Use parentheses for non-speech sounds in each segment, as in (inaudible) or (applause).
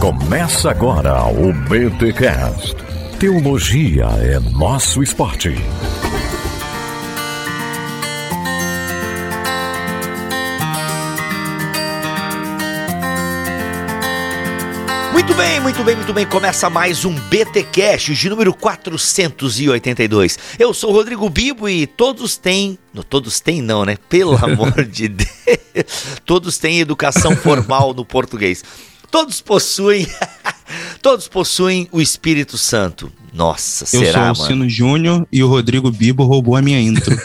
Começa agora o BTCast. Teologia é nosso esporte. Muito bem, muito bem, muito bem. Começa mais um BT Cash de número 482. Eu sou o Rodrigo Bibo e todos têm. Não, todos têm, não, né? Pelo (laughs) amor de Deus. Todos têm educação formal no português. Todos possuem. (laughs) todos possuem o Espírito Santo. Nossa, Eu será, sou o? Sino Júnior e o Rodrigo Bibo roubou a minha intro.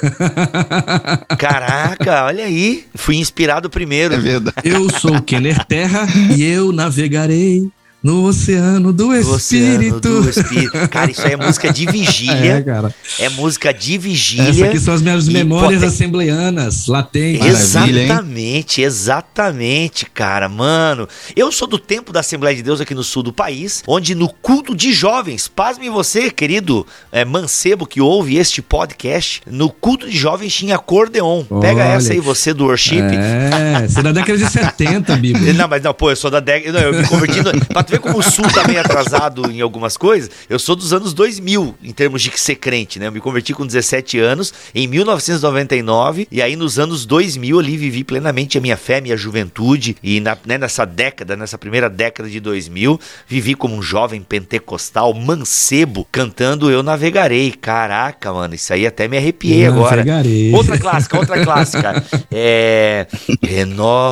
(laughs) Caraca, olha aí. Fui inspirado primeiro. é verdade. Eu sou o Kenner Terra e eu navegarei no oceano do oceano Espírito. do Espírito. Cara, isso aí é música de vigília. (laughs) É, cara. É música de vigília. Essas aqui são as minhas memórias poten- assembleianas, latentes. Maravilha, hein? Exatamente, exatamente, cara. Mano, eu sou do tempo da Assembleia de Deus aqui no sul do país, onde no culto de jovens, pasme você, querido é, mancebo que ouve este podcast, no culto de jovens tinha acordeon. Pega Olha. essa aí, você do worship. É, você é da década de 70, (laughs) Bibo. Não, mas não, pô, eu sou da década. Eu me converti. No, pra tu ver como o Sul tá meio atrasado em algumas coisas, eu sou dos anos 2000, em termos de ser crente, né? Eu me converti com 17 anos, em 1999, e aí nos anos 2000 ali vivi plenamente a minha fé, a minha juventude, e na- né, nessa década, nessa primeira década de 2000, vivi como um jovem pentecostal, mancebo, cantando Eu Navegarei. Caraca, mano, isso aí até me arrepiei Eu agora. navegarei. Outra clássica, outra (laughs) clássica. É.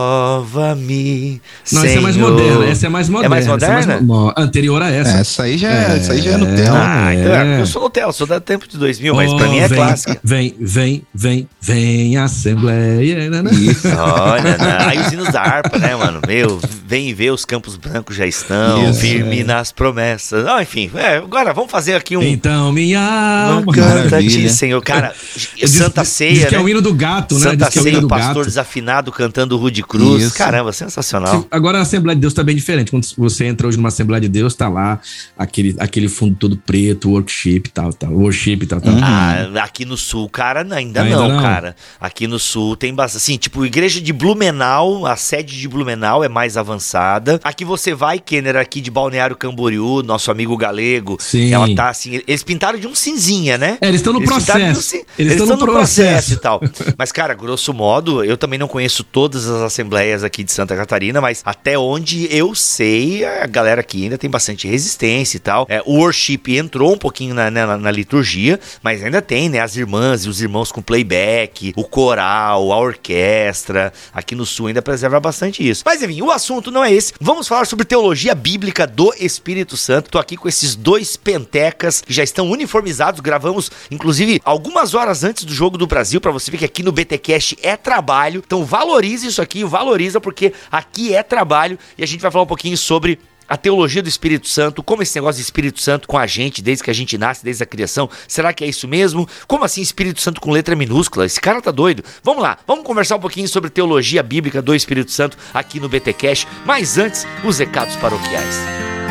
Renova-me. Não, essa é mais moderna. Essa é mais moderna. É mais essa moderna? anterior a essa. Essa aí já é, essa aí já é Nutella. Ah, então é, É. eu sou Nutella, sou da tempo de 2000, mas Oh, pra mim é vem, clássica. Vem, vem, vem, vem, Assembleia. né, né? Olha, né? aí os hinos da harpa, né, mano? Meu, vem ver os campos brancos já estão, Isso, firme nas promessas. Não, enfim, é, agora vamos fazer aqui um. Então, minha alma. Canta-te, Maravilha. Senhor. Cara, Diz- Santa diz Ceia, que é né? o hino do gato, né? Santa Diz é o Ceia, o do pastor gato. desafinado cantando Rude Cruz. Isso. Caramba, sensacional. Agora a Assembleia de Deus tá bem diferente. Quando você entra hoje numa Assembleia de Deus, tá lá aquele, aquele fundo todo preto, worship e tal, tal. Worship e tal, tal. Ah, aqui no sul, cara, ainda, Ainda não, não? cara. Aqui no sul tem bastante. Assim, tipo, igreja de Blumenau, a sede de Blumenau é mais avançada. Aqui você vai, Kenner, aqui de Balneário Camboriú, nosso amigo galego. Sim. Ela tá assim. Eles pintaram de um cinzinha, né? É, eles estão no pintaram de um processo. cin- Eles estão no processo. e tal. (laughs) Mas, cara, grosso modo, eu também não conheço todas as assembleias aqui de Santa Catarina, mas até onde eu sei, a galera aqui ainda tem bastante resistência e tal. É, o worship entrou um pouquinho na, na, na liturgia, mas ainda tem, né? As irmãs e os irmãos com playback, o coral, a orquestra. Aqui no sul ainda preserva bastante isso. Mas enfim, o assunto não é esse. Vamos falar sobre teologia bíblica do Espírito Santo. Tô aqui com esses dois pentecas que já estão uniformizados. Gravamos, inclusive, algumas horas antes do jogo do Brasil, pra você ver que aqui no BTcast é trabalho. Então valorize isso aqui, valoriza, porque aqui é trabalho e a gente vai falar um pouquinho sobre a teologia do Espírito Santo, como esse negócio de Espírito Santo com a gente, desde que a gente nasce, desde a criação, será que é isso mesmo? Como assim Espírito Santo com letra minúscula? Esse cara tá doido. Vamos lá, vamos conversar um pouquinho sobre teologia bíblica do Espírito Santo aqui no BT Cash, mas antes, os recados paroquiais.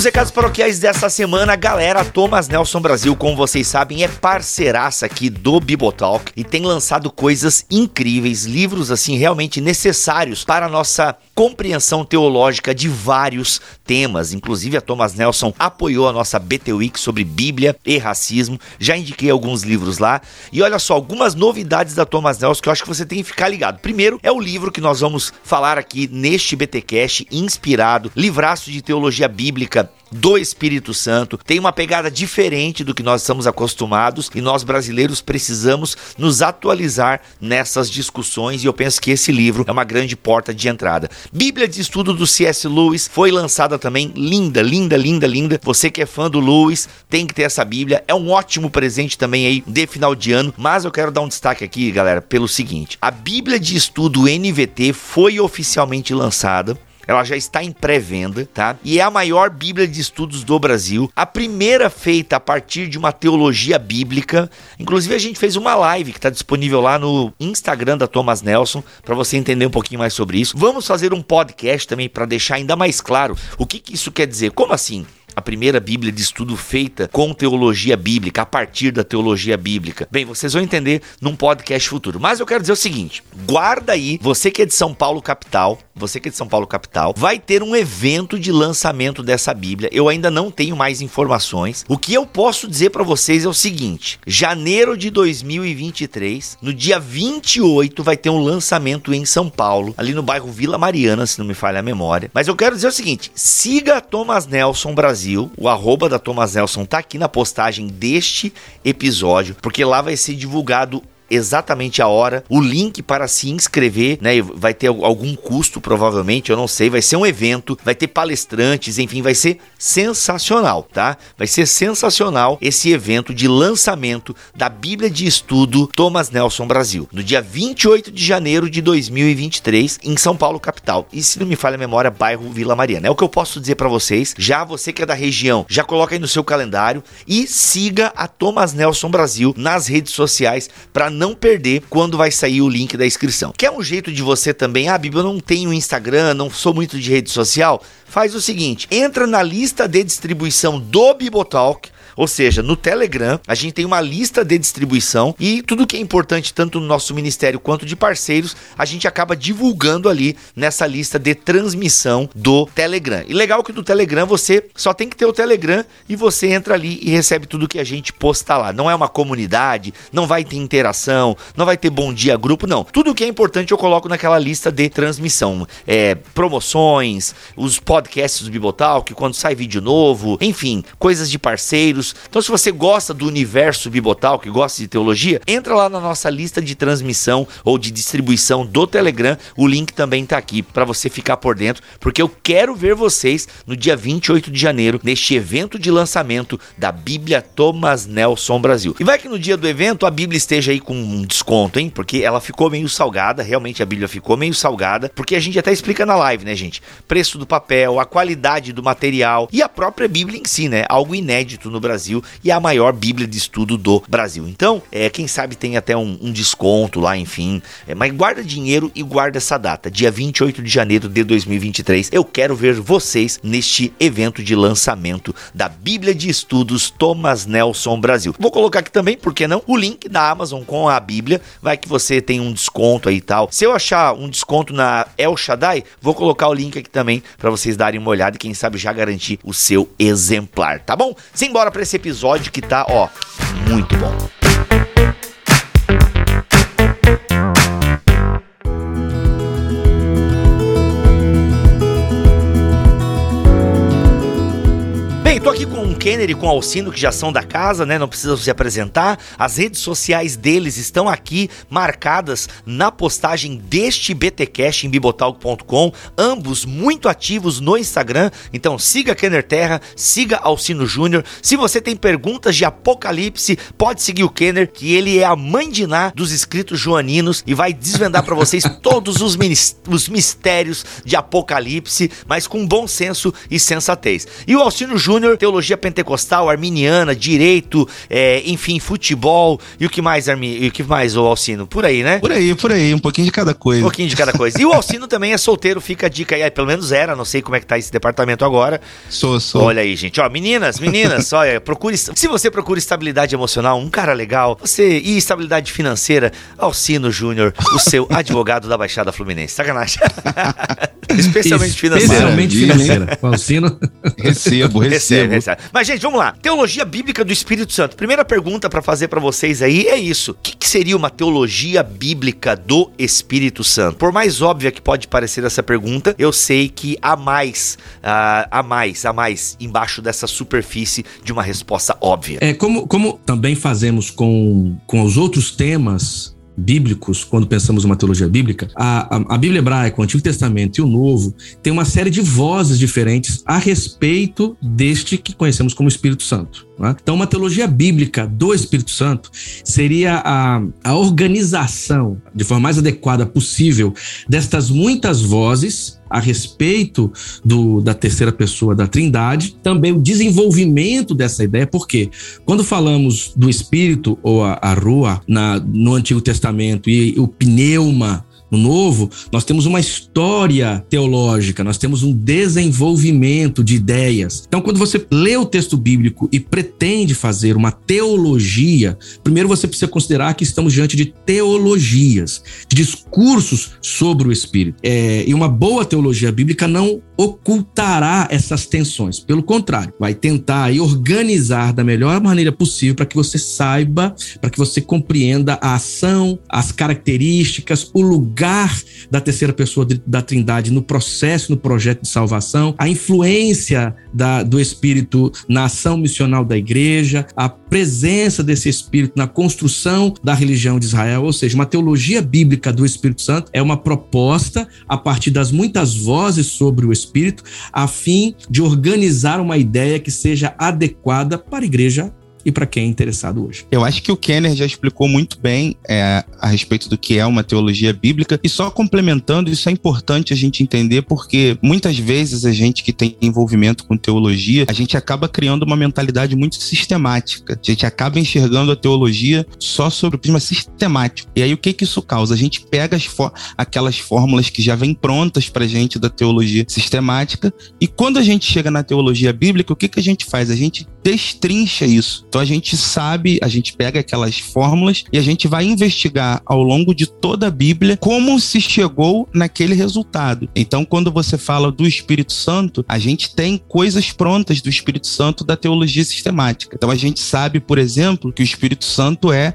Nos recados paroquiais dessa semana, galera, Thomas Nelson Brasil, como vocês sabem, é parceiraça aqui do Bibotalk e tem lançado coisas incríveis, livros assim realmente necessários para a nossa compreensão teológica de vários temas. Inclusive a Thomas Nelson apoiou a nossa BT Week sobre Bíblia e racismo. Já indiquei alguns livros lá. E olha só, algumas novidades da Thomas Nelson que eu acho que você tem que ficar ligado. Primeiro é o livro que nós vamos falar aqui neste BTcast, inspirado, livraço de teologia bíblica do Espírito Santo. Tem uma pegada diferente do que nós estamos acostumados e nós brasileiros precisamos nos atualizar nessas discussões e eu penso que esse livro é uma grande porta de entrada. Bíblia de Estudo do C.S. Lewis foi lançada também, linda, linda, linda, linda. Você que é fã do Lewis tem que ter essa Bíblia. É um ótimo presente também aí de final de ano, mas eu quero dar um destaque aqui, galera, pelo seguinte: a Bíblia de Estudo NVT foi oficialmente lançada. Ela já está em pré-venda, tá? E é a maior Bíblia de estudos do Brasil. A primeira feita a partir de uma teologia bíblica. Inclusive, a gente fez uma live que está disponível lá no Instagram da Thomas Nelson, para você entender um pouquinho mais sobre isso. Vamos fazer um podcast também para deixar ainda mais claro o que, que isso quer dizer. Como assim? A primeira Bíblia de estudo feita com teologia bíblica, a partir da teologia bíblica. Bem, vocês vão entender num podcast futuro. Mas eu quero dizer o seguinte: guarda aí, você que é de São Paulo capital, você que é de São Paulo capital, vai ter um evento de lançamento dessa Bíblia. Eu ainda não tenho mais informações. O que eu posso dizer para vocês é o seguinte: janeiro de 2023, no dia 28 vai ter um lançamento em São Paulo, ali no bairro Vila Mariana, se não me falha a memória. Mas eu quero dizer o seguinte: siga Thomas Nelson Brasil, o arroba da Thomas Nelson tá aqui na postagem deste episódio, porque lá vai ser divulgado exatamente a hora, o link para se inscrever, né? Vai ter algum custo, provavelmente, eu não sei. Vai ser um evento, vai ter palestrantes, enfim, vai ser sensacional, tá? Vai ser sensacional esse evento de lançamento da Bíblia de Estudo Thomas Nelson Brasil, no dia 28 de janeiro de 2023, em São Paulo, capital. E se não me falha a memória, bairro Vila Mariana. É o que eu posso dizer para vocês. Já você que é da região, já coloca aí no seu calendário e siga a Thomas Nelson Brasil nas redes sociais para não perder quando vai sair o link da inscrição. Quer um jeito de você também? Ah, Bíblia, eu não tenho Instagram, não sou muito de rede social. Faz o seguinte: entra na lista de distribuição do Bibotalk ou seja, no Telegram, a gente tem uma lista de distribuição e tudo que é importante, tanto no nosso ministério quanto de parceiros, a gente acaba divulgando ali nessa lista de transmissão do Telegram. E legal que no Telegram você só tem que ter o Telegram e você entra ali e recebe tudo que a gente posta lá. Não é uma comunidade, não vai ter interação, não vai ter bom dia grupo, não. Tudo que é importante eu coloco naquela lista de transmissão. É, promoções, os podcasts do Bibotalk, quando sai vídeo novo, enfim, coisas de parceiros, então, se você gosta do universo bibotal, que gosta de teologia, entra lá na nossa lista de transmissão ou de distribuição do Telegram. O link também está aqui para você ficar por dentro, porque eu quero ver vocês no dia 28 de janeiro, neste evento de lançamento da Bíblia Thomas Nelson Brasil. E vai que no dia do evento a Bíblia esteja aí com um desconto, hein? Porque ela ficou meio salgada, realmente a Bíblia ficou meio salgada, porque a gente até explica na live, né, gente? Preço do papel, a qualidade do material e a própria Bíblia em si, né? Algo inédito no Brasil. Brasil e a maior Bíblia de estudo do Brasil. Então, é, quem sabe tem até um, um desconto lá, enfim. É, mas guarda dinheiro e guarda essa data, dia 28 de janeiro de 2023. Eu quero ver vocês neste evento de lançamento da Bíblia de Estudos Thomas Nelson Brasil. Vou colocar aqui também, por que não, o link da Amazon com a Bíblia. Vai que você tem um desconto aí e tal. Se eu achar um desconto na El Shaddai, vou colocar o link aqui também para vocês darem uma olhada e quem sabe já garantir o seu exemplar, tá bom? Simbora para esse episódio que tá, ó, muito bom. Bem, tô aqui com o Kenner e com o Alcino, que já são da casa, né? Não precisam se apresentar. As redes sociais deles estão aqui marcadas na postagem deste BTcast em bibotalk.com. Ambos muito ativos no Instagram. Então siga Kenner Terra, siga Alcino Júnior. Se você tem perguntas de Apocalipse, pode seguir o Kenner, que ele é a mãe de Ná dos escritos joaninos e vai desvendar para vocês (laughs) todos os, os mistérios de Apocalipse, mas com bom senso e sensatez. E o Alcino Júnior Júnior, teologia pentecostal, arminiana, direito, é, enfim, futebol. E o que mais, Armi? E o que mais, o Alcino? Por aí, né? Por aí, por aí, um pouquinho de cada coisa. Um pouquinho de cada coisa. E o Alcino também é solteiro, fica a dica aí. Pelo menos era, não sei como é que tá esse departamento agora. Sou, sou. Olha aí, gente. Ó, meninas, meninas, (laughs) olha, procure. Se você procura estabilidade emocional, um cara legal, você e estabilidade financeira, Alcino Júnior, o seu (laughs) advogado da Baixada Fluminense. Sacanagem. (laughs) Especialmente financeira. Especialmente financeira. Alcino. Recebo, recebo recebe, recebe. Mas, gente, vamos lá. Teologia bíblica do Espírito Santo. Primeira pergunta para fazer para vocês aí é isso. O que, que, seria uma teologia bíblica do Espírito Santo? Por mais óbvia que pode parecer essa pergunta, eu sei que há mais, uh, há mais, há mais embaixo dessa superfície de uma resposta óbvia. É, como, como também fazemos com, com os outros temas bíblicos, quando pensamos uma teologia bíblica, a, a, a, Bíblia hebraica, o Antigo Testamento e o Novo tem uma série de vozes diferentes a respeito deste que conhecemos como Espírito Santo. Né? Então, uma teologia bíblica do Espírito Santo seria a, a organização de forma mais adequada possível destas muitas vozes a respeito do, da terceira pessoa da Trindade, também o desenvolvimento dessa ideia, porque quando falamos do Espírito ou a, a Rua na, no Antigo Testamento e o pneuma No Novo, nós temos uma história teológica, nós temos um desenvolvimento de ideias. Então, quando você lê o texto bíblico e pretende fazer uma teologia, primeiro você precisa considerar que estamos diante de teologias, de discursos sobre o Espírito. É, e uma boa teologia bíblica não ocultará essas tensões. Pelo contrário, vai tentar organizar da melhor maneira possível para que você saiba, para que você compreenda a ação, as características, o lugar da terceira pessoa da Trindade no processo, no projeto de salvação, a influência da, do Espírito na ação missional da igreja, a presença desse Espírito na construção da religião de Israel, ou seja, uma teologia bíblica do Espírito Santo é uma proposta a partir das muitas vozes sobre o Espírito, a fim de organizar uma ideia que seja adequada para a igreja e para quem é interessado hoje. Eu acho que o Kenner já explicou muito bem é, a respeito do que é uma teologia bíblica e só complementando, isso é importante a gente entender porque muitas vezes a gente que tem envolvimento com teologia, a gente acaba criando uma mentalidade muito sistemática. A gente acaba enxergando a teologia só sobre o prisma sistemático. E aí o que que isso causa? A gente pega as aquelas fórmulas que já vêm prontas pra gente da teologia sistemática e quando a gente chega na teologia bíblica, o que que a gente faz? A gente destrincha isso. Então a gente sabe, a gente pega aquelas fórmulas e a gente vai investigar ao longo de toda a Bíblia como se chegou naquele resultado. Então, quando você fala do Espírito Santo, a gente tem coisas prontas do Espírito Santo da teologia sistemática. Então a gente sabe, por exemplo, que o Espírito Santo é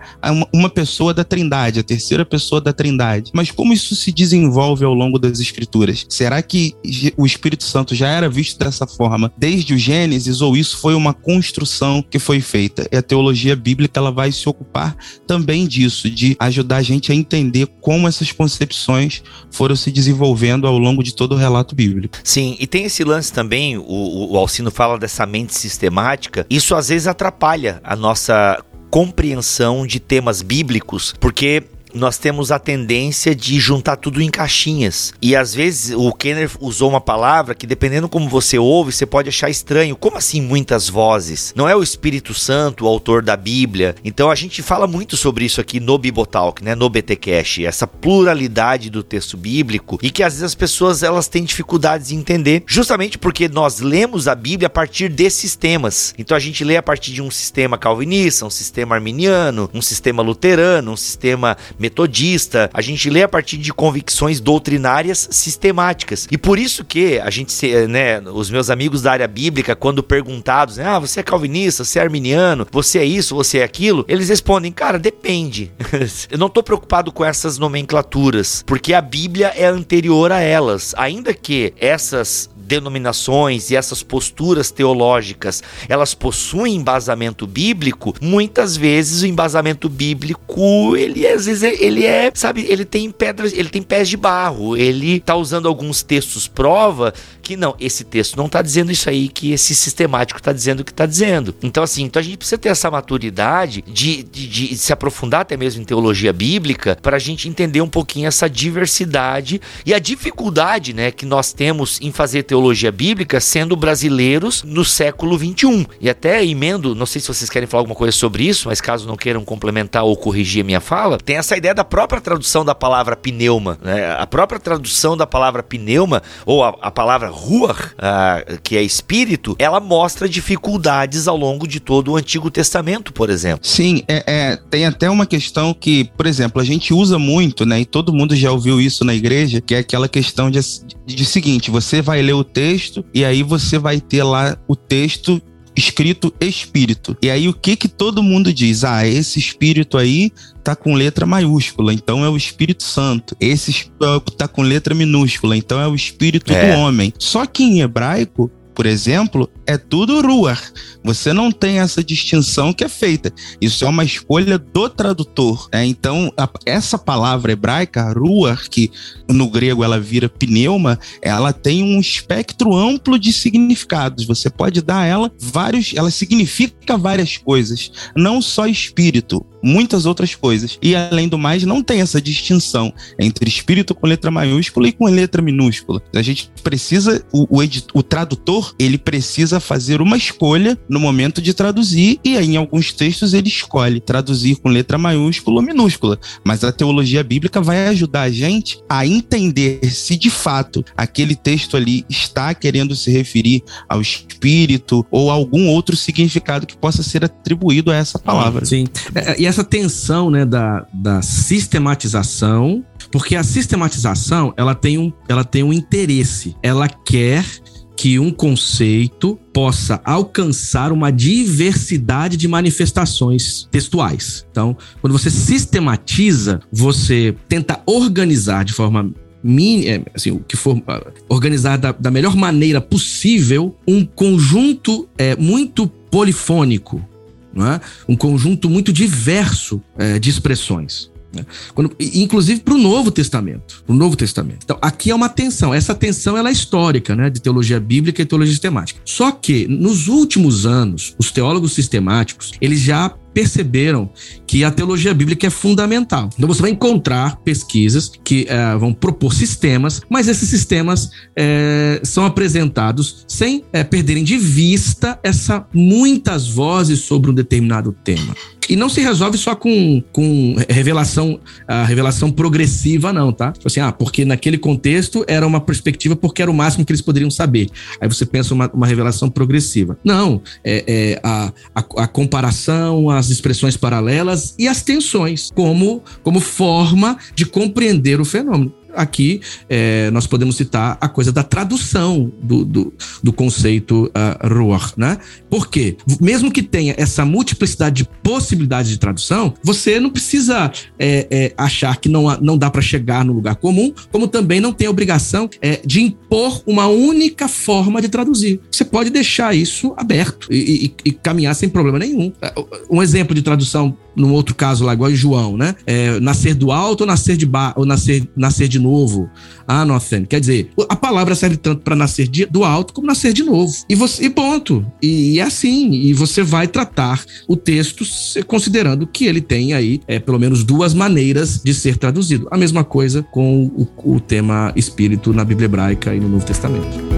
uma pessoa da Trindade, a terceira pessoa da Trindade. Mas como isso se desenvolve ao longo das Escrituras? Será que o Espírito Santo já era visto dessa forma desde o Gênesis ou isso foi uma construção que foi feita? Feita. E a teologia bíblica ela vai se ocupar também disso, de ajudar a gente a entender como essas concepções foram se desenvolvendo ao longo de todo o relato bíblico. Sim, e tem esse lance também, o, o Alcino fala dessa mente sistemática, isso às vezes atrapalha a nossa compreensão de temas bíblicos, porque nós temos a tendência de juntar tudo em caixinhas. E às vezes o Kenner usou uma palavra que, dependendo como você ouve, você pode achar estranho. Como assim muitas vozes? Não é o Espírito Santo o autor da Bíblia? Então a gente fala muito sobre isso aqui no Bibotalk, né? No BTcast, essa pluralidade do texto bíblico e que às vezes as pessoas elas têm dificuldades de entender, justamente porque nós lemos a Bíblia a partir desses temas. Então a gente lê a partir de um sistema calvinista, um sistema arminiano, um sistema luterano, um sistema metodista, a gente lê a partir de convicções doutrinárias sistemáticas. E por isso que a gente, né, os meus amigos da área bíblica, quando perguntados, né, ah, você é calvinista, você é arminiano, você é isso, você é aquilo, eles respondem, cara, depende. (laughs) Eu não tô preocupado com essas nomenclaturas, porque a Bíblia é anterior a elas, ainda que essas denominações e essas posturas teológicas, elas possuem embasamento bíblico, muitas vezes o embasamento bíblico, ele às vezes ele é, sabe, ele tem pedras, ele tem pés de barro, ele tá usando alguns textos prova que não, esse texto não tá dizendo isso aí que esse sistemático tá dizendo o que tá dizendo. Então assim, então a gente precisa ter essa maturidade de, de, de se aprofundar até mesmo em teologia bíblica para a gente entender um pouquinho essa diversidade e a dificuldade, né, que nós temos em fazer teologia teologia bíblica sendo brasileiros no século 21. E até emendo, não sei se vocês querem falar alguma coisa sobre isso, mas caso não queiram complementar ou corrigir a minha fala, tem essa ideia da própria tradução da palavra pneuma. Né? A própria tradução da palavra pneuma, ou a, a palavra ruach, uh, que é espírito, ela mostra dificuldades ao longo de todo o Antigo Testamento, por exemplo. Sim, é, é, tem até uma questão que, por exemplo, a gente usa muito, né? E todo mundo já ouviu isso na igreja, que é aquela questão de, de, de seguinte: você vai ler o texto e aí você vai ter lá o texto escrito espírito. E aí o que que todo mundo diz? Ah, esse espírito aí tá com letra maiúscula, então é o Espírito Santo. Esse tá com letra minúscula, então é o espírito é. do homem. Só que em hebraico por exemplo, é tudo ruar. Você não tem essa distinção que é feita. Isso é uma escolha do tradutor. Né? Então, a, essa palavra hebraica, ruar, que no grego ela vira pneuma, ela tem um espectro amplo de significados. Você pode dar a ela vários. Ela significa várias coisas, não só espírito muitas outras coisas. E além do mais, não tem essa distinção entre espírito com letra maiúscula e com letra minúscula. A gente precisa, o, o, o tradutor, ele precisa fazer uma escolha no momento de traduzir, e aí em alguns textos ele escolhe traduzir com letra maiúscula ou minúscula. Mas a teologia bíblica vai ajudar a gente a entender se de fato aquele texto ali está querendo se referir ao espírito ou algum outro significado que possa ser atribuído a essa palavra. Sim. É, e essa tensão né, da, da sistematização, porque a sistematização ela tem, um, ela tem um interesse, ela quer que um conceito possa alcançar uma diversidade de manifestações textuais. Então, quando você sistematiza, você tenta organizar de forma é, assim, o que for ah, organizar da, da, melhor maneira possível um conjunto é, muito polifônico, é? um conjunto muito diverso é, de expressões. Né? Quando, inclusive para o Novo Testamento. O Novo Testamento. Então, aqui é uma tensão. Essa tensão ela é histórica, né? De teologia bíblica e teologia sistemática. Só que, nos últimos anos, os teólogos sistemáticos, eles já perceberam que a teologia bíblica é fundamental. Então você vai encontrar pesquisas que é, vão propor sistemas, mas esses sistemas é, são apresentados sem é, perderem de vista essa muitas vozes sobre um determinado tema. E não se resolve só com, com revelação, a revelação progressiva, não, tá? Tipo assim, ah, porque naquele contexto era uma perspectiva porque era o máximo que eles poderiam saber. Aí você pensa uma, uma revelação progressiva. Não, é, é a, a, a, comparação, as expressões paralelas e as tensões como, como forma de compreender o fenômeno aqui é, nós podemos citar a coisa da tradução do, do, do conceito uh, Ruach, né? Por quê? Mesmo que tenha essa multiplicidade de possibilidades de tradução, você não precisa é, é, achar que não, não dá para chegar no lugar comum, como também não tem a obrigação é, de impor uma única forma de traduzir. Você pode deixar isso aberto e, e, e caminhar sem problema nenhum. Um exemplo de tradução num outro caso lá, igual em João, né? É, nascer do alto ou nascer de ba ou nascer, nascer de novo. Ah, Anothen. Quer dizer, a palavra serve tanto para nascer de, do alto como nascer de novo. E você e ponto. E, e, é assim. E você vai tratar o texto considerando que ele tem aí é, pelo menos duas maneiras de ser traduzido. A mesma coisa com o, o tema espírito na Bíblia hebraica e no Novo Testamento.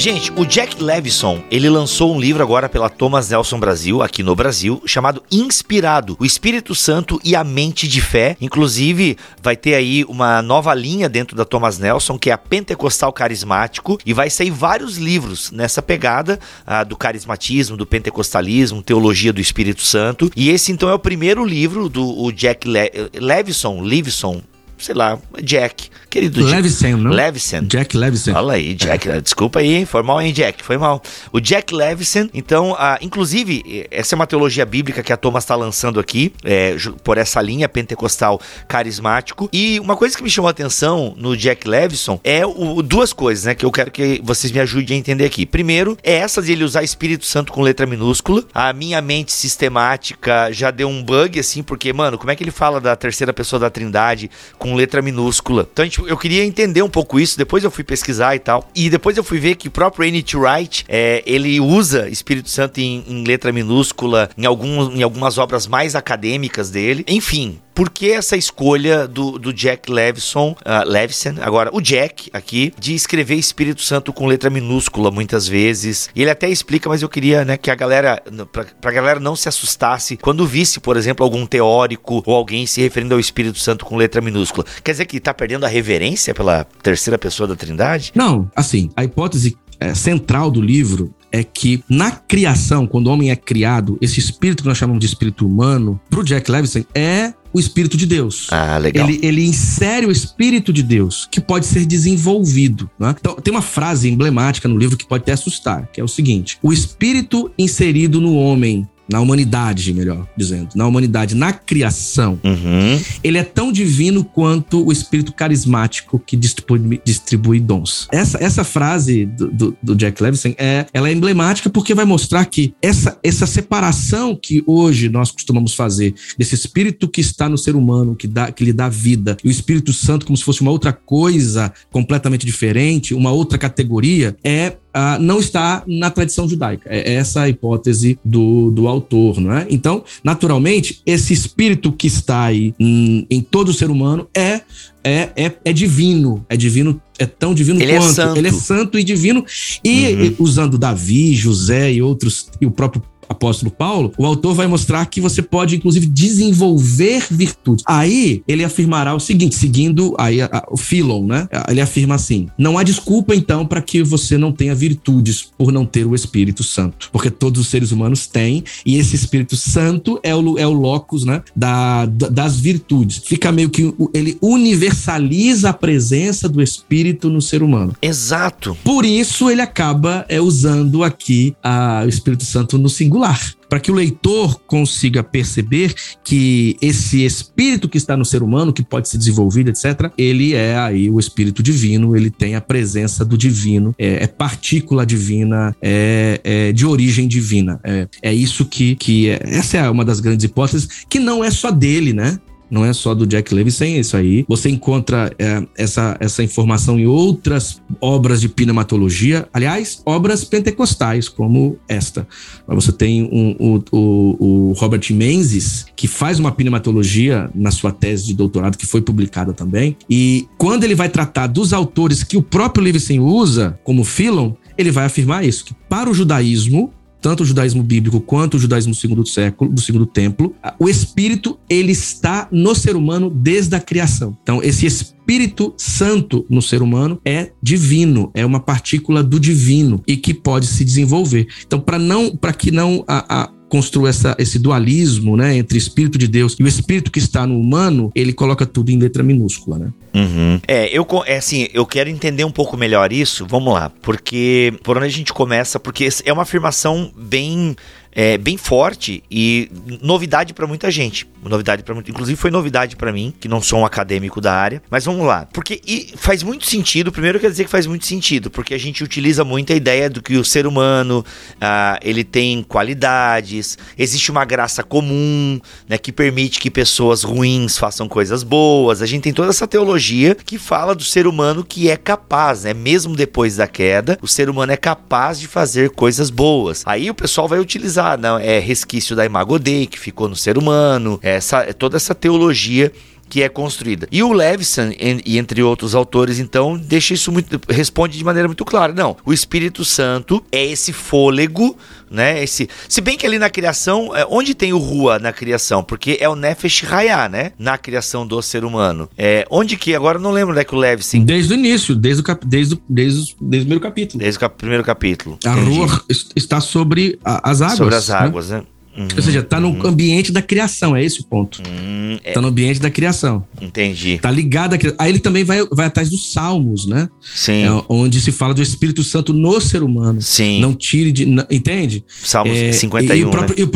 Gente, o Jack Levison, ele lançou um livro agora pela Thomas Nelson Brasil, aqui no Brasil, chamado Inspirado, o Espírito Santo e a Mente de Fé. Inclusive, vai ter aí uma nova linha dentro da Thomas Nelson, que é a Pentecostal Carismático, e vai sair vários livros nessa pegada ah, do carismatismo, do pentecostalismo, teologia do Espírito Santo. E esse então é o primeiro livro do Jack Le Levison, Levison, sei lá, Jack. Querido Levison, não? Levison. Jack Levison. Fala aí, Jack. É. Desculpa aí, foi mal, hein, Jack? Foi mal. O Jack Levison, então, ah, inclusive, essa é uma teologia bíblica que a Thomas está lançando aqui, é, por essa linha pentecostal carismático. E uma coisa que me chamou a atenção no Jack Levison é o, duas coisas, né, que eu quero que vocês me ajudem a entender aqui. Primeiro, é essa de ele usar Espírito Santo com letra minúscula. A minha mente sistemática já deu um bug, assim, porque, mano, como é que ele fala da terceira pessoa da Trindade com letra minúscula? Então, a gente eu queria entender um pouco isso, depois eu fui pesquisar e tal. E depois eu fui ver que o próprio N.T. Wright, é, ele usa Espírito Santo em, em letra minúscula em, em algumas obras mais acadêmicas dele. Enfim, por que essa escolha do, do Jack Levison, uh, Levison, agora o Jack aqui, de escrever Espírito Santo com letra minúscula muitas vezes? E ele até explica, mas eu queria, né, que a galera, pra, pra galera não se assustasse quando visse, por exemplo, algum teórico ou alguém se referindo ao Espírito Santo com letra minúscula. Quer dizer que tá perdendo a reverência pela terceira pessoa da Trindade? Não, assim, a hipótese é, central do livro é que na criação, quando o homem é criado, esse espírito que nós chamamos de espírito humano, pro Jack Levison, é o Espírito de Deus. Ah, legal. Ele, ele insere o Espírito de Deus, que pode ser desenvolvido. Né? Então, tem uma frase emblemática no livro que pode até assustar, que é o seguinte: o Espírito inserido no homem na humanidade, melhor dizendo, na humanidade, na criação, Uhum. ele é tão divino quanto o espírito carismático que distribui, distribui dons. Essa, essa frase do, do, do Jack Levison é, ela é emblemática porque vai mostrar que essa, essa separação que hoje nós costumamos fazer desse espírito que está no ser humano, que, dá, que lhe dá vida, e o Espírito Santo como se fosse uma outra coisa completamente diferente, uma outra categoria, é ah, não está na tradição judaica. É essa a hipótese do, do autor, não é? Então, naturalmente, esse espírito que está aí em, em todo ser humano é, é, é, é divino. É divino, é tão divino Ele é quanto. santo. Ele é santo e divino. E Uhum. usando Davi, José e outros, e o próprio apóstolo Paulo, o autor vai mostrar que você pode, inclusive, desenvolver virtudes. Aí ele afirmará o seguinte, seguindo aí a- a- o Philon, né? Ele afirma assim: não há desculpa, então, para que você não tenha virtudes por não ter o Espírito Santo. Porque todos os seres humanos têm, e esse Espírito Santo é o, é o locus, né? Da, da- das virtudes. Fica meio que ele universaliza a presença do Espírito no ser humano. Exato. Por isso ele acaba é, usando aqui a- o Espírito Santo no singular. Para que o leitor consiga perceber que esse espírito que está no ser humano, que pode ser desenvolvido, etc., ele é aí o espírito divino, ele tem a presença do divino, é, é partícula divina, é, é de origem divina. É, é isso que, que é, essa é uma das grandes hipóteses, que não é só dele, né? Não é só do Jack Levison, é isso aí. Você encontra é, essa, essa informação em outras obras de pneumatologia, aliás, obras pentecostais, como esta. Você tem um- o, o- o Robert Menzies, que faz uma pneumatologia na sua tese de doutorado, que foi publicada também. E quando ele vai tratar dos autores que o próprio Levison usa, como Philon, ele vai afirmar isso, que para o judaísmo, tanto o judaísmo bíblico quanto o judaísmo do segundo século, do segundo templo, o espírito ele está no ser humano desde a criação. Então, esse espírito santo no ser humano é divino, é uma partícula do divino e que pode se desenvolver. Então, para não, para que não a, a construa essa, esse dualismo, né, entre espírito de Deus e o espírito que está no humano, ele coloca tudo em letra minúscula, né? Uhum. É, eu é assim, eu quero entender um pouco melhor isso. Vamos lá, porque por onde a gente começa? Porque é uma afirmação bem é, bem forte e novidade pra muita gente. Novidade para inclusive foi novidade pra mim, que não sou um acadêmico da área. Mas vamos lá, porque faz muito sentido. Primeiro eu quero dizer que faz muito sentido, porque a gente utiliza muito a ideia do que o ser humano ah, ele tem qualidades, existe uma graça comum, né, que permite que pessoas ruins façam coisas boas. A gente tem toda essa teologia que fala do ser humano que é capaz, né, mesmo depois da queda, o ser humano é capaz de fazer coisas boas. Aí o pessoal vai utilizar, não, é resquício da Imago Dei que ficou no ser humano, essa toda essa teologia que é construída. E o Levison, e entre outros autores, então, deixa isso muito. responde de maneira muito clara. Não, o Espírito Santo é esse fôlego, né? Esse. Se bem que ali na criação, é, onde tem o Rua na criação? Porque é o Nefesh Hayah, né? Na criação do ser humano. É, onde que? Agora eu não lembro onde é que o Levison. Desde o início, desde o, cap, desde, o- desde, os- desde o primeiro capítulo. Desde o cap- primeiro capítulo. A Entendi. rua est- está sobre a- as águas. Sobre as né? águas, né? Uhum. Ou seja, está no ambiente da criação, é esse o ponto. Hum, é, Está no ambiente da criação. entendi. Está ligado à criação. Aí ele também vai, vai atrás dos salmos, né? Sim. É, onde se fala do Espírito Santo no ser humano. Sim. Não tire de. não- entende? Salmos É, 51, e o próprio, né? e o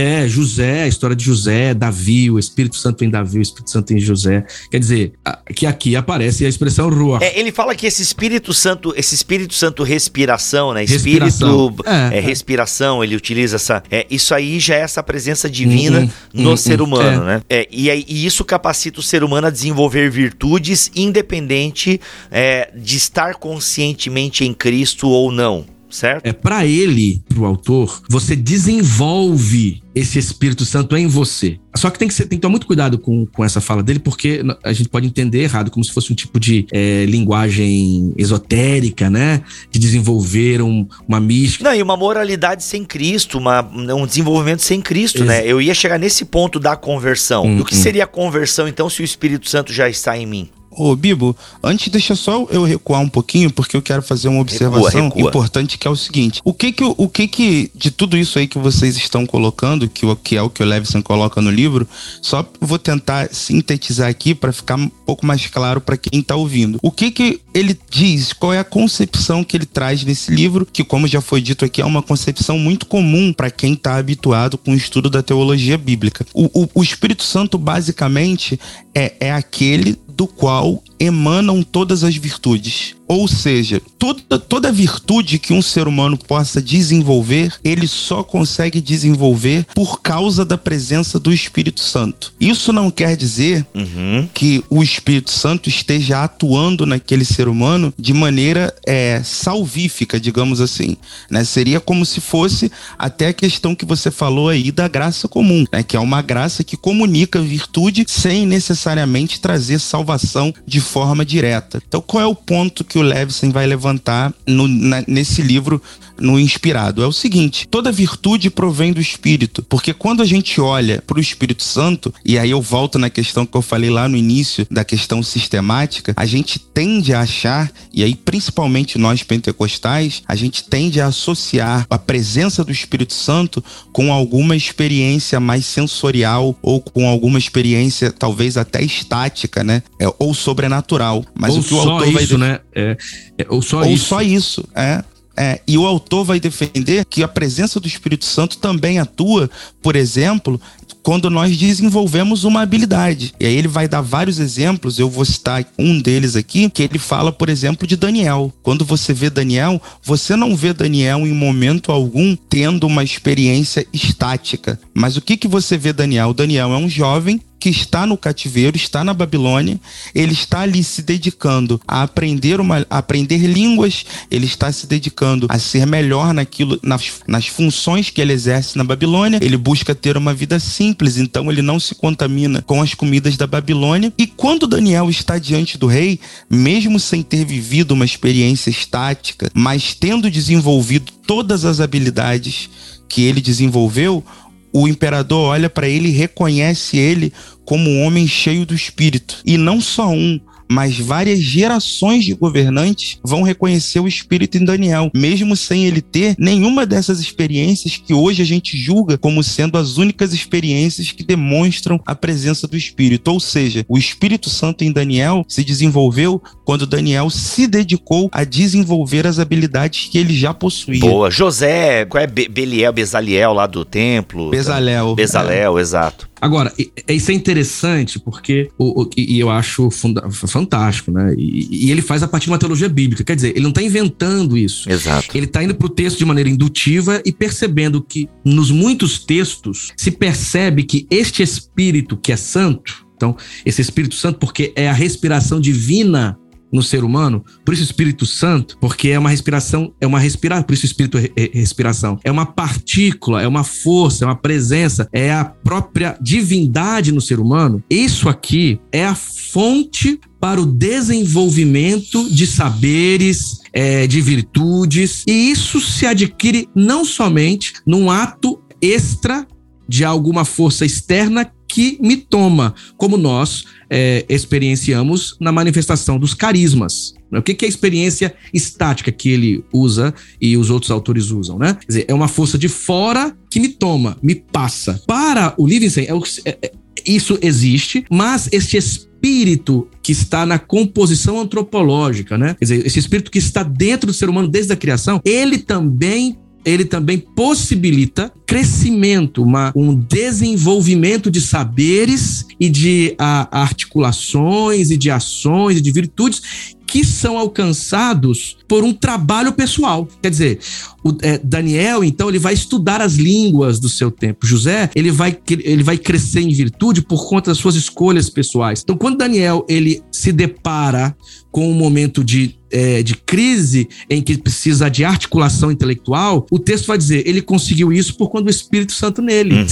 é, José, a história de José, Davi, o Espírito Santo em Davi, o Espírito Santo em José. Quer dizer, que aqui aparece a expressão Ruach. É, ele fala que esse Espírito Santo, esse Espírito Santo respiração, né? Respiração. Espírito É, é, é. respiração, ele utiliza essa. É, isso aí já é essa presença divina Uhum, no uhum, ser humano, é. né? É, e, aí- e isso capacita o ser humano a desenvolver virtudes, independente é, de estar conscientemente em Cristo ou não, certo? É para ele, pro autor, você desenvolve esse Espírito Santo em você. Só que tem que, ser, tem que tomar muito cuidado com, com essa fala dele, porque a gente pode entender errado, como se fosse um tipo de é, linguagem esotérica, né? De desenvolver um- uma mística. Não, e uma moralidade sem Cristo, uma, um desenvolvimento sem Cristo, Ex- né? Eu ia chegar nesse ponto da conversão. Hum, Do que hum. seria a conversão, então, se o Espírito Santo já está em mim? Ô, Bibo, antes deixa só eu recuar um pouquinho, porque eu quero fazer uma observação recua. importante, que é o seguinte. O que que, o que que, de tudo isso aí que vocês estão colocando, que, o- que é o que o Levison coloca no livro, só vou tentar sintetizar aqui para ficar um pouco mais claro para quem tá ouvindo. O que que ele diz qual é a concepção que ele traz nesse livro, que, como já foi dito aqui, é uma concepção muito comum para quem está habituado com o estudo da teologia bíblica. O, o, o Espírito Santo, basicamente, é, é aquele do qual emanam todas as virtudes. Ou seja, toda, toda virtude que um ser humano possa desenvolver, ele só consegue desenvolver por causa da presença do Espírito Santo. Isso não quer dizer uhum. que o Espírito Santo esteja atuando naquele ser humano de maneira é, salvífica, digamos assim. Né? Seria como se fosse até a questão que você falou aí da graça comum, né? que é uma graça que comunica virtude sem necessariamente trazer salvação de forma direta. Então, qual é o ponto que o vai levantar no, na, nesse livro no Inspirado? É o seguinte: toda virtude provém do Espírito, porque quando a gente olha para o Espírito Santo, e aí eu volto na questão que eu falei lá no início, da questão sistemática, a gente tende a achar, e aí principalmente nós pentecostais, a gente tende a associar a presença do Espírito Santo com alguma experiência mais sensorial ou com alguma experiência talvez até estática, né? É, ou sobrenatural natural. Mas ou o que o autor isso, vai. Né? É, é, ou só ou isso. só isso, é. É, e o autor vai defender que a presença do Espírito Santo também atua, por exemplo, quando nós desenvolvemos uma habilidade. E aí ele vai dar vários exemplos, eu vou citar um deles aqui, que ele fala, por exemplo, de Daniel. Quando você vê Daniel, você não vê Daniel em momento algum tendo uma experiência estática. Mas o que que você vê Daniel? Daniel é um jovem que está no cativeiro, está na Babilônia, ele está ali se dedicando a aprender uma, a aprender línguas, ele está se dedicando a ser melhor naquilo, nas, nas funções que ele exerce na Babilônia, ele busca ter uma vida simples, então ele não se contamina com as comidas da Babilônia. E quando Daniel está diante do rei, mesmo sem ter vivido uma experiência estática, mas tendo desenvolvido todas as habilidades que ele desenvolveu, o imperador olha para ele e reconhece ele como um homem cheio do espírito. E não só um, mas várias gerações de governantes vão reconhecer o espírito em Daniel, mesmo sem ele ter nenhuma dessas experiências que hoje a gente julga como sendo as únicas experiências que demonstram a presença do espírito. Ou seja, o Espírito Santo em Daniel se desenvolveu quando Daniel se dedicou a desenvolver as habilidades que ele já possuía. Boa. José, qual é Beliel, Bezaliel lá do templo? Bezalel. Bezalel, é. exato. Agora, isso é interessante porque, o, o, e eu acho funda, fantástico, né? E, e, ele faz a partir de uma teologia bíblica. Quer dizer, ele não está inventando isso. Exato. Ele está indo para o texto de maneira indutiva e percebendo que nos muitos textos se percebe que este Espírito que é santo, então, esse Espírito Santo, porque é a respiração divina no ser humano, por isso Espírito Santo, porque é uma respiração, é uma respiração, por isso Espírito é, respiração. É uma partícula, é uma força, é uma presença, é a própria divindade no ser humano. Isso aqui é a fonte para o desenvolvimento de saberes, é, de virtudes, e isso se adquire não somente num ato extra de alguma força externa que me toma, como nós é, experienciamos na manifestação dos carismas. Né? O que, que é a experiência estática que ele usa e os outros autores usam, né? Quer dizer, é uma força de fora que me toma, me passa. Para o Livingston, é, é, isso existe, mas este espírito que está na composição antropológica, né? Quer dizer, esse espírito que está dentro do ser humano desde a criação, ele também ele também possibilita crescimento, uma, um desenvolvimento de saberes e de a, articulações e de ações e de virtudes que são alcançados por um trabalho pessoal. Quer dizer, o, é, Daniel, então, ele vai estudar as línguas do seu tempo. José, ele vai, ele vai crescer em virtude por conta das suas escolhas pessoais. Então, quando Daniel ele se depara com um momento de, é, de crise em que precisa de articulação intelectual, o texto vai dizer, ele conseguiu isso por conta do Espírito Santo nele. Uhum.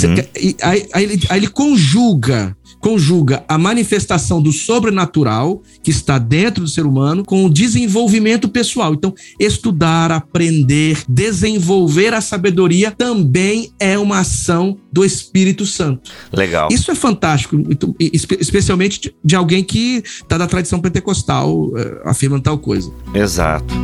Aí, aí, ele, aí ele conjuga conjuga a manifestação do sobrenatural que está dentro do ser humano com o desenvolvimento pessoal. Então, estudar, aprender, desenvolver a sabedoria também é uma ação do Espírito Santo. Legal. Isso é fantástico, especialmente de alguém que está da tradição pentecostal eh, afirmando tal coisa. Exato.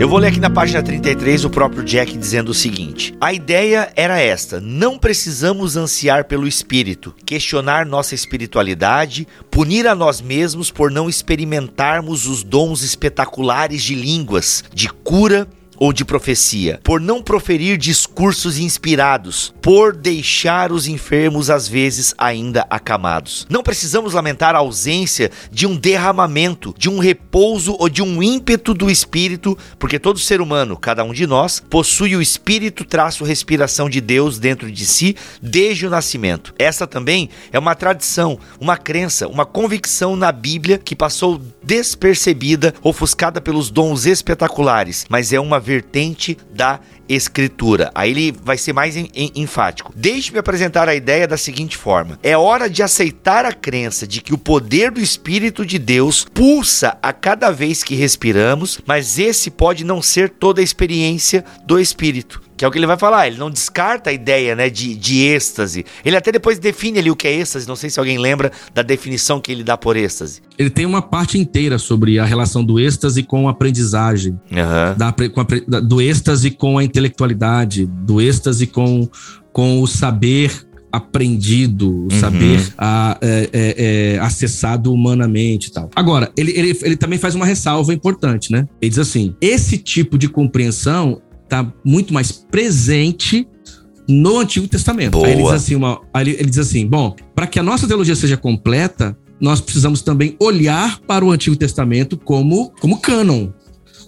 Eu vou ler aqui na página 33 o próprio Jack dizendo o seguinte: A ideia era esta: não precisamos ansiar pelo espírito, questionar nossa espiritualidade, punir a nós mesmos por não experimentarmos os dons espetaculares de línguas, de cura ou de profecia, por não proferir discursos inspirados, por deixar os enfermos às vezes ainda acamados. Não precisamos lamentar a ausência de um derramamento, de um repouso ou de um ímpeto do espírito, porque todo ser humano, cada um de nós, possui o espírito traço respiração de Deus dentro de si desde o nascimento. Essa também é uma tradição, uma crença, uma convicção na Bíblia que passou despercebida, ofuscada pelos dons espetaculares, mas é uma vertente da escritura. Aí ele vai ser mais em, em, enfático. Deixe-me apresentar a ideia da seguinte forma: é hora de aceitar a crença de que o poder do Espírito de Deus pulsa a cada vez que respiramos, mas esse pode não ser toda a experiência do Espírito. Que é o que ele vai falar, ele não descarta a ideia né, de, de êxtase. Ele até depois define ali o que é êxtase, não sei se alguém lembra da definição que ele dá por êxtase. Ele tem uma parte inteira sobre a relação do êxtase com a aprendizagem, uhum. da, com a, do êxtase com a intelectualidade, do êxtase com, com o saber aprendido, o uhum. saber a, é, é, é, acessado humanamente e tal. Agora, ele, ele, ele também faz uma ressalva importante, né? Ele diz assim: esse tipo de compreensão está muito mais presente no Antigo Testamento. Boa. Aí ele diz assim, uma, ele diz assim, bom, para que a nossa teologia seja completa, nós precisamos também olhar para o Antigo Testamento como como cânon,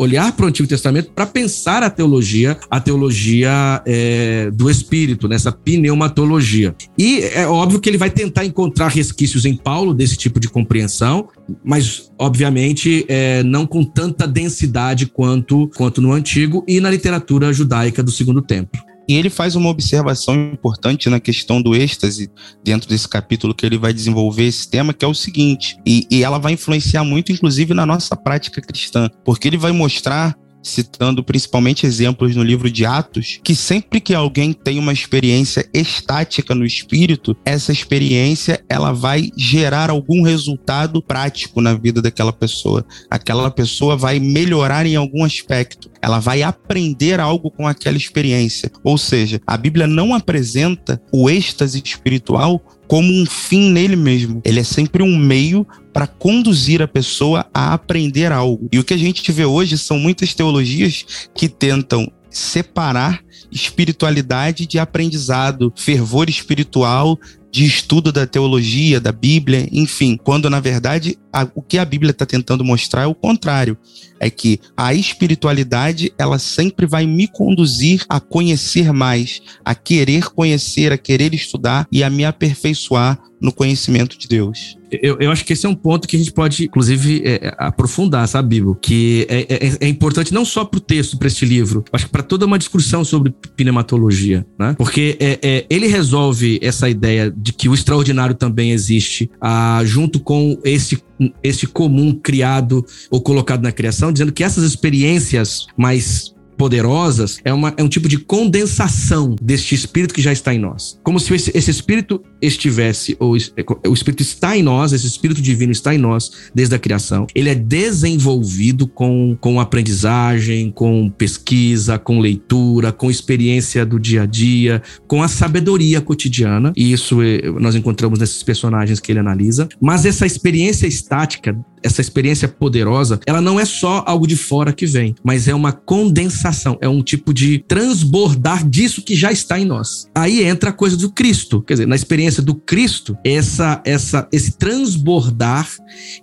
olhar para o Antigo Testamento para pensar a teologia, a teologia é, do Espírito, nessa pneumatologia. E é óbvio que ele vai tentar encontrar resquícios em Paulo desse tipo de compreensão, mas obviamente é, não com tanta densidade quanto, quanto no Antigo e na literatura judaica do Segundo Templo. E ele faz uma observação importante na questão do êxtase, dentro desse capítulo que ele vai desenvolver esse tema, que é o seguinte, e, e ela vai influenciar muito, inclusive, na nossa prática cristã, porque ele vai mostrar citando principalmente exemplos no livro de Atos, que sempre que alguém tem uma experiência estática no espírito, essa experiência ela vai gerar algum resultado prático na vida daquela pessoa. Aquela pessoa vai melhorar em algum aspecto, ela vai aprender algo com aquela experiência. Ou seja, a Bíblia não apresenta o êxtase espiritual como um fim nele mesmo. Ele é sempre um meio para conduzir a pessoa a aprender algo. E o que a gente vê hoje são muitas teologias que tentam separar espiritualidade de aprendizado, fervor espiritual de estudo da teologia, da Bíblia, enfim, quando na verdade a, o que a Bíblia está tentando mostrar é o contrário, é que a espiritualidade ela sempre vai me conduzir a conhecer mais, a querer conhecer, a querer estudar e a me aperfeiçoar no conhecimento de Deus. Eu, eu acho que esse é um ponto que a gente pode, inclusive, é, é aprofundar, sabe, Bíblia? Que é, é, é importante não só para o texto, para este livro, acho que para toda uma discussão sobre pneumatologia, né? Porque é, é, ele resolve essa ideia de que o extraordinário também existe, ah, junto com esse esse comum criado ou colocado na criação, dizendo que essas experiências mais poderosas é, uma, é um tipo de condensação deste espírito que já está em nós. Como se esse, esse espírito estivesse, ou o espírito está em nós, esse espírito divino está em nós desde a criação. Ele é desenvolvido com, com aprendizagem, com pesquisa, com leitura, com experiência do dia a dia, com a sabedoria cotidiana. E isso é, nós encontramos nesses personagens que ele analisa. Mas essa experiência estática essa experiência poderosa, ela não é só algo de fora que vem, mas é uma condensação, é um tipo de transbordar disso que já está em nós. Aí entra a coisa do Cristo, quer dizer, na experiência do Cristo, essa, essa, esse transbordar,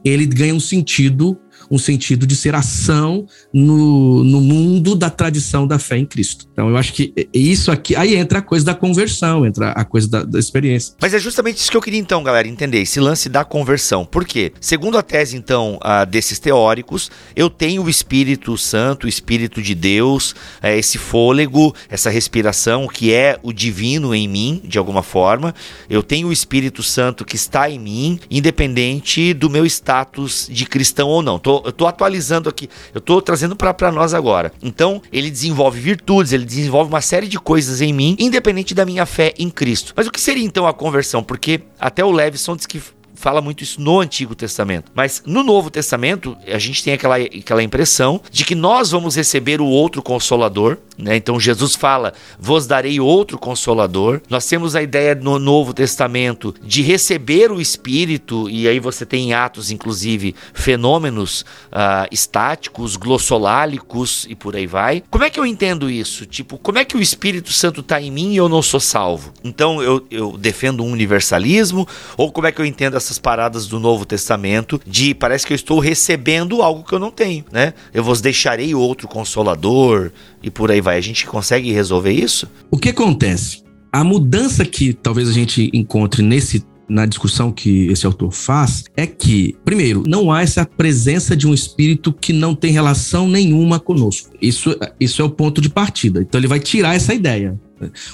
ele ganha um sentido um sentido de ser ação no, no mundo da tradição da fé em Cristo. Então, eu acho que isso aqui, aí entra a coisa da conversão, entra a coisa da, da experiência. Mas é justamente isso que eu queria, então, galera, entender, esse lance da conversão. Por quê? Segundo a tese, então, desses teóricos, eu tenho o Espírito Santo, o Espírito de Deus, uh, esse fôlego, essa respiração que é o divino em mim, de alguma forma. Eu tenho o Espírito Santo que está em mim, independente do meu status de cristão ou não. Tô eu tô atualizando aqui, eu tô trazendo para nós agora. Então, ele desenvolve virtudes, ele desenvolve uma série de coisas em mim, independente da minha fé em Cristo. Mas o que seria então a conversão? Porque até o Levison diz que fala muito isso no Antigo Testamento. Mas no Novo Testamento, a gente tem aquela, aquela impressão de que nós vamos receber o outro consolador, né? Então Jesus fala: "Vos darei outro consolador". Nós temos a ideia no Novo Testamento de receber o Espírito e aí você tem em Atos inclusive fenômenos uh, estáticos, glossolálicos e por aí vai. Como é que eu entendo isso? Tipo, como é que o Espírito Santo está em mim e eu não sou salvo? Então eu, eu defendo um universalismo ou como é que eu entendo essas paradas do Novo Testamento de parece que eu estou recebendo algo que eu não tenho, né? Eu vos deixarei outro consolador e por aí vai. A gente consegue resolver isso? O que acontece? A mudança que talvez a gente encontre nesse na discussão que esse autor faz é que, primeiro, não há essa presença de um espírito que não tem relação nenhuma conosco. Isso, isso é o ponto de partida. Então ele vai tirar essa ideia.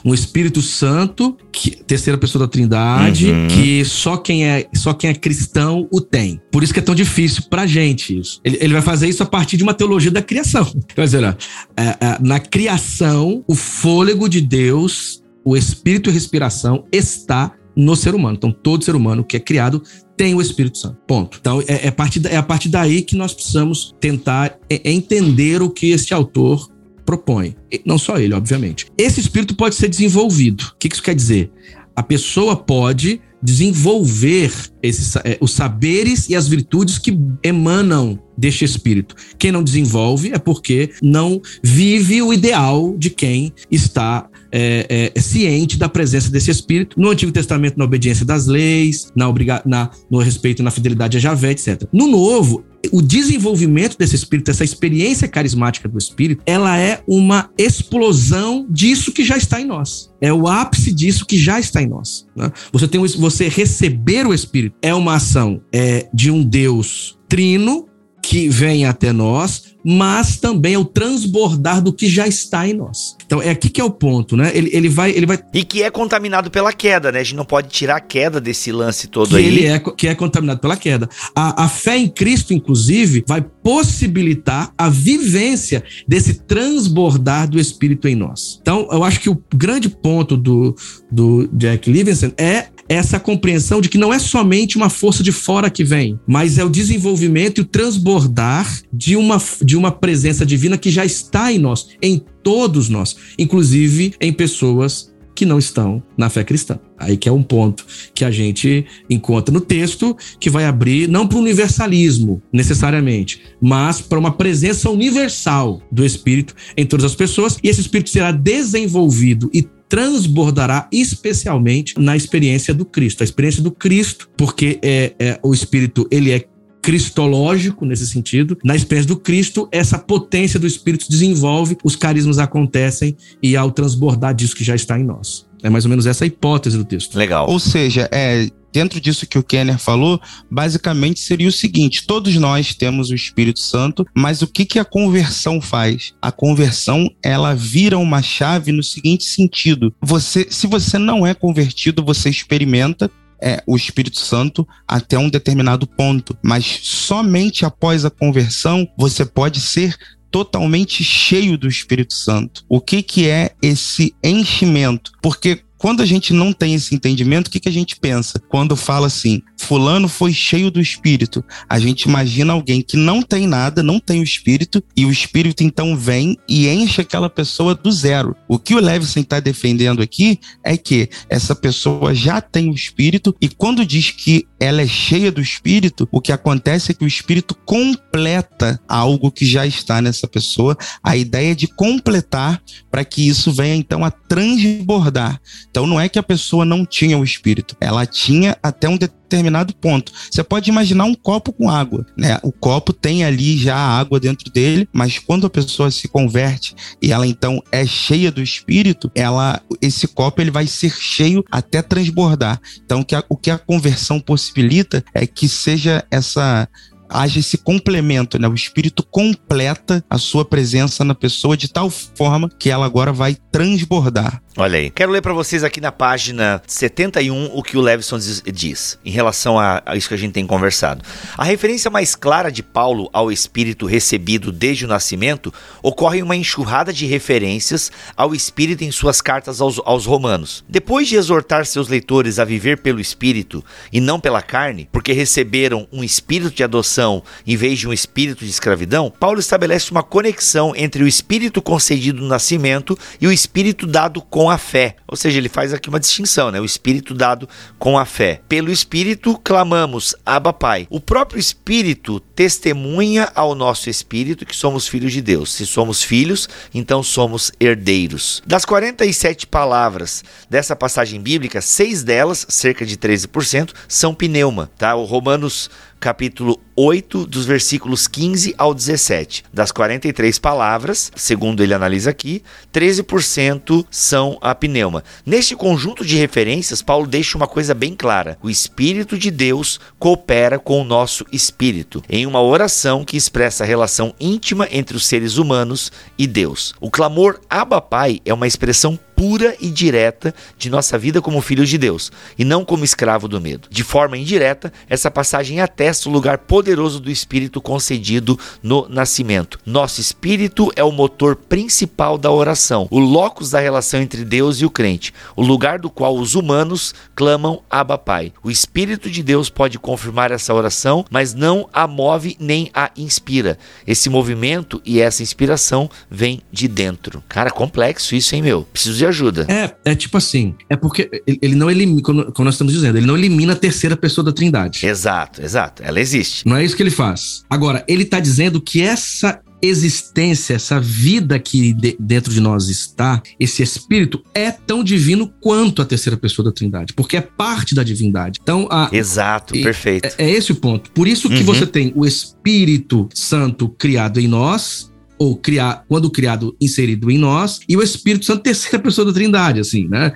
Um Espírito Santo, que, terceira pessoa da Trindade, uhum. que só quem, é, só quem é cristão o tem. Por isso que é tão difícil pra gente isso. Ele, ele vai fazer isso a partir de uma teologia da criação. (laughs) Quer dizer, é, é, na criação, o fôlego de Deus, o Espírito e respiração está no ser humano. Então, todo ser humano que é criado tem o Espírito Santo. Ponto. Então, é, é, partir, é a partir daí que nós precisamos tentar entender o que este autor propõe. Não só ele, obviamente. Esse espírito pode ser desenvolvido. O que isso quer dizer? A pessoa pode desenvolver esses, é, os saberes e as virtudes que emanam deste espírito. Quem não desenvolve é porque não vive o ideal de quem está é, é, ciente da presença desse espírito. No Antigo Testamento, na obediência das leis, na, obriga na no respeito, na fidelidade a Javé, etc. No Novo, o desenvolvimento desse espírito, essa experiência carismática do espírito, ela é uma explosão disso que já está em nós. É o ápice disso que já está em nós. Né? Você tem você receber o espírito é uma ação é, de um Deus trino que vem até nós, mas também é o transbordar do que já está em nós. Então é aqui que é o ponto, né? Ele, ele, vai, ele vai. E que é contaminado pela queda, né? A gente não pode tirar a queda desse lance todo que aí. Ele é, que é contaminado pela queda. A, a fé em Cristo, inclusive, vai possibilitar a vivência desse transbordar do Espírito em nós. Então, eu acho que o grande ponto do, do Jack Livingston é essa compreensão de que não é somente uma força de fora que vem, mas é o desenvolvimento e o transbordar de uma, de uma presença divina que já está em nós, em todos nós, inclusive em pessoas que não estão na fé cristã. Aí que é um ponto que a gente encontra no texto que vai abrir não para o universalismo necessariamente, mas para uma presença universal do Espírito em todas as pessoas e esse Espírito será desenvolvido e transbordará especialmente na experiência do Cristo. A experiência do Cristo, porque é, é o Espírito ele é cristológico nesse sentido. Na experiência do Cristo, essa potência do Espírito desenvolve, os carismas acontecem e ao transbordar disso que já está em nós. É mais ou menos essa a hipótese do texto. Legal. Ou seja, é, dentro disso que o Kenner falou, basicamente seria o seguinte: todos nós temos o Espírito Santo, mas o que, que a conversão faz? A conversão ela vira uma chave no seguinte sentido: você, se você não é convertido, você experimenta é, o Espírito Santo até um determinado ponto, mas somente após a conversão você pode ser totalmente cheio do Espírito Santo. O que, que é esse enchimento? Porque quando a gente não tem esse entendimento, o que, que a gente pensa? Quando fala assim, fulano foi cheio do Espírito, a gente imagina alguém que não tem nada, não tem o Espírito, e o Espírito então vem e enche aquela pessoa do zero. O que o Levison está defendendo aqui é que essa pessoa já tem o Espírito, e quando diz que ela é cheia do Espírito, o que acontece é que o Espírito completa algo que já está nessa pessoa, a ideia é de completar para que isso venha então a transbordar. Então não é que a pessoa não tinha o espírito, ela tinha até um determinado ponto. Você pode imaginar um copo com água, né? O copo tem ali já a água dentro dele, mas quando a pessoa se converte e ela então é cheia do espírito, ela esse copo ele vai ser cheio até transbordar. Então o que a, o que a conversão possibilita é que seja essa haja esse complemento, né? O Espírito completa a sua presença na pessoa de tal forma que ela agora vai transbordar. Olha aí. Quero ler para vocês aqui na página 71 o que o Levison diz em relação a, a, isso que a gente tem conversado. A referência mais clara de Paulo ao Espírito recebido desde o nascimento ocorre em uma enxurrada de referências ao Espírito em suas cartas aos, aos romanos. Depois de exortar seus leitores a viver pelo Espírito e não pela carne, porque receberam um espírito de adoção em vez de um espírito de escravidão, Paulo estabelece uma conexão entre o Espírito concedido no nascimento e o Espírito dado com a fé. Ou seja, ele faz aqui uma distinção, né? O Espírito dado com a fé. Pelo Espírito clamamos, Abba Pai. O próprio Espírito testemunha ao nosso espírito que somos filhos de Deus. Se somos filhos, então somos herdeiros. Das 47 palavras dessa passagem bíblica, seis delas, cerca de 13%, são pneuma, tá? O Romanos capítulo 8, dos versículos 15 ao 17. Das 43 palavras, segundo ele analisa aqui, 13% são a pneuma. Neste conjunto de referências, Paulo deixa uma coisa bem clara: o Espírito de Deus coopera com o nosso espírito, em uma oração que expressa a relação íntima entre os seres humanos e Deus. O clamor Abba Pai é uma expressão pura e direta de nossa vida como filhos de Deus e não como escravo do medo. De forma indireta, essa passagem atesta o lugar poderoso do Espírito concedido no nascimento. Nosso Espírito é o motor principal da oração, o locus da relação entre Deus e o crente, o lugar do qual os humanos clamam Abba Pai. O Espírito de Deus pode confirmar essa oração, mas não a move nem a inspira. Esse movimento e essa inspiração vem de dentro. Cara, complexo isso, hein, meu? Preciso de ajuda. É, é tipo assim, é porque ele não elimina, como nós estamos dizendo, ele não elimina a terceira pessoa da trindade. Exato, exato. Ela existe. Não é isso que ele faz. Agora, ele está dizendo que essa existência, essa vida que de, dentro de nós está, esse espírito é tão divino quanto a terceira pessoa da Trindade, porque é parte da divindade. Então, a, exato, perfeito. É, é, esse o ponto. Por isso que uhum. você tem o Espírito Santo criado em nós ou criar, quando criado, inserido em nós, e o Espírito Santo, terceira pessoa da Trindade, assim, né?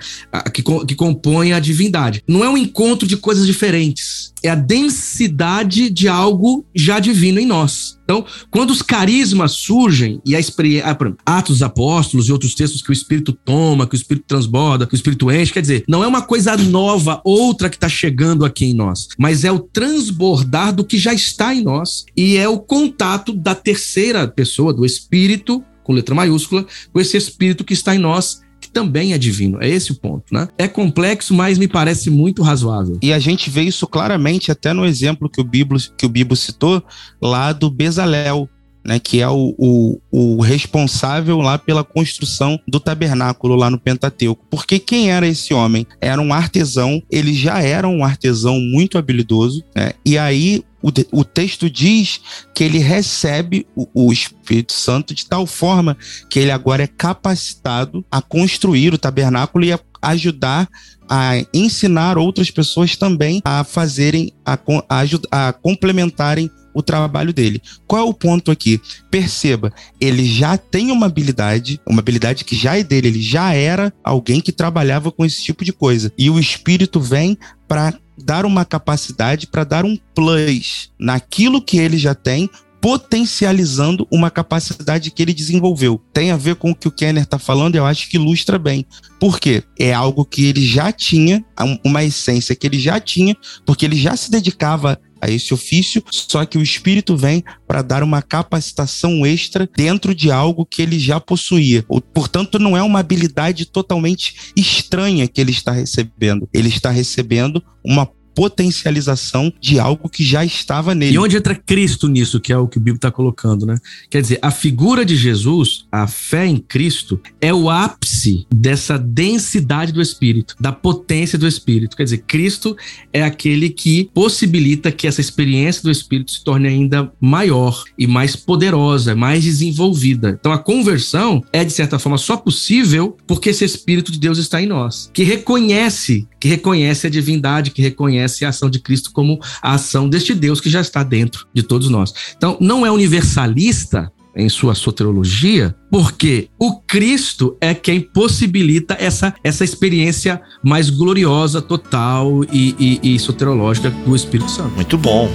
Que, que compõe a divindade. Não é um encontro de coisas diferentes, é a densidade de algo já divino em nós. Então, quando os carismas surgem e a experiência, ah, Atos dos Apóstolos e outros textos que o Espírito toma, que o Espírito transborda, que o Espírito enche, quer dizer, não é uma coisa nova, outra que está chegando aqui em nós, mas é o transbordar do que já está em nós e é o contato da terceira pessoa, do Espírito, com letra maiúscula, com esse Espírito que está em nós que também é divino. É esse o ponto, né? É complexo, mas me parece muito razoável. E a gente vê isso claramente até no exemplo que o Bíblia, que o Bíblia citou lá do Bezalel, né, que é o, o, o, responsável lá pela construção do tabernáculo lá no Pentateuco. Porque quem era esse homem? Era um artesão, ele já era um artesão muito habilidoso, né, e aí o, o, texto diz que ele recebe o, o, Espírito Santo de tal forma que ele agora é capacitado a construir o tabernáculo e a ajudar a ensinar outras pessoas também a fazerem, a, a, a complementarem o trabalho dele. Qual é o ponto aqui? Perceba, ele já tem uma habilidade, uma habilidade que já é dele, ele já era alguém que trabalhava com esse tipo de coisa. E o Espírito vem para dar uma capacidade, para dar um plus naquilo que ele já tem, potencializando uma capacidade que ele desenvolveu. Tem a ver com o que o Kenner está falando, eu acho que ilustra bem. Por quê? É algo que ele já tinha, uma essência que ele já tinha, porque ele já se dedicava a esse ofício, só que o Espírito vem para dar uma capacitação extra dentro de algo que ele já possuía. Portanto, não é uma habilidade totalmente estranha que ele está recebendo. Ele está recebendo uma potencialização de algo que já estava nele. E onde entra Cristo nisso, que é o que o Bíblia está colocando, né? Quer dizer, a figura de Jesus, a fé em Cristo, é o ápice dessa densidade do Espírito, da potência do Espírito. Quer dizer, Cristo é aquele que possibilita que essa experiência do Espírito se torne ainda maior e mais poderosa, mais desenvolvida. Então a conversão é, de certa forma, só possível porque esse Espírito de Deus está em nós, que reconhece, que reconhece a divindade, que reconhece a ação de Cristo como a ação deste Deus que já está dentro de todos nós. Então, não é universalista em sua soteriologia, porque o Cristo é quem possibilita essa, essa experiência mais gloriosa, total e, e, e soterológica do Espírito Santo. Muito bom.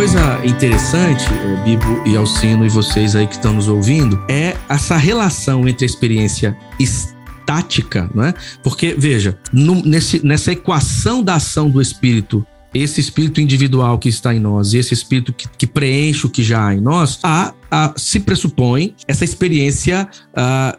Coisa interessante, eh, Bibo e Alcino e vocês aí que estão nos ouvindo, é essa relação entre a experiência estática, não é? Porque, veja, no, nesse, nessa equação da ação do espírito esse espírito individual que está em nós e esse espírito que, que preenche o que já há em nós, há, há se pressupõe essa experiência uh,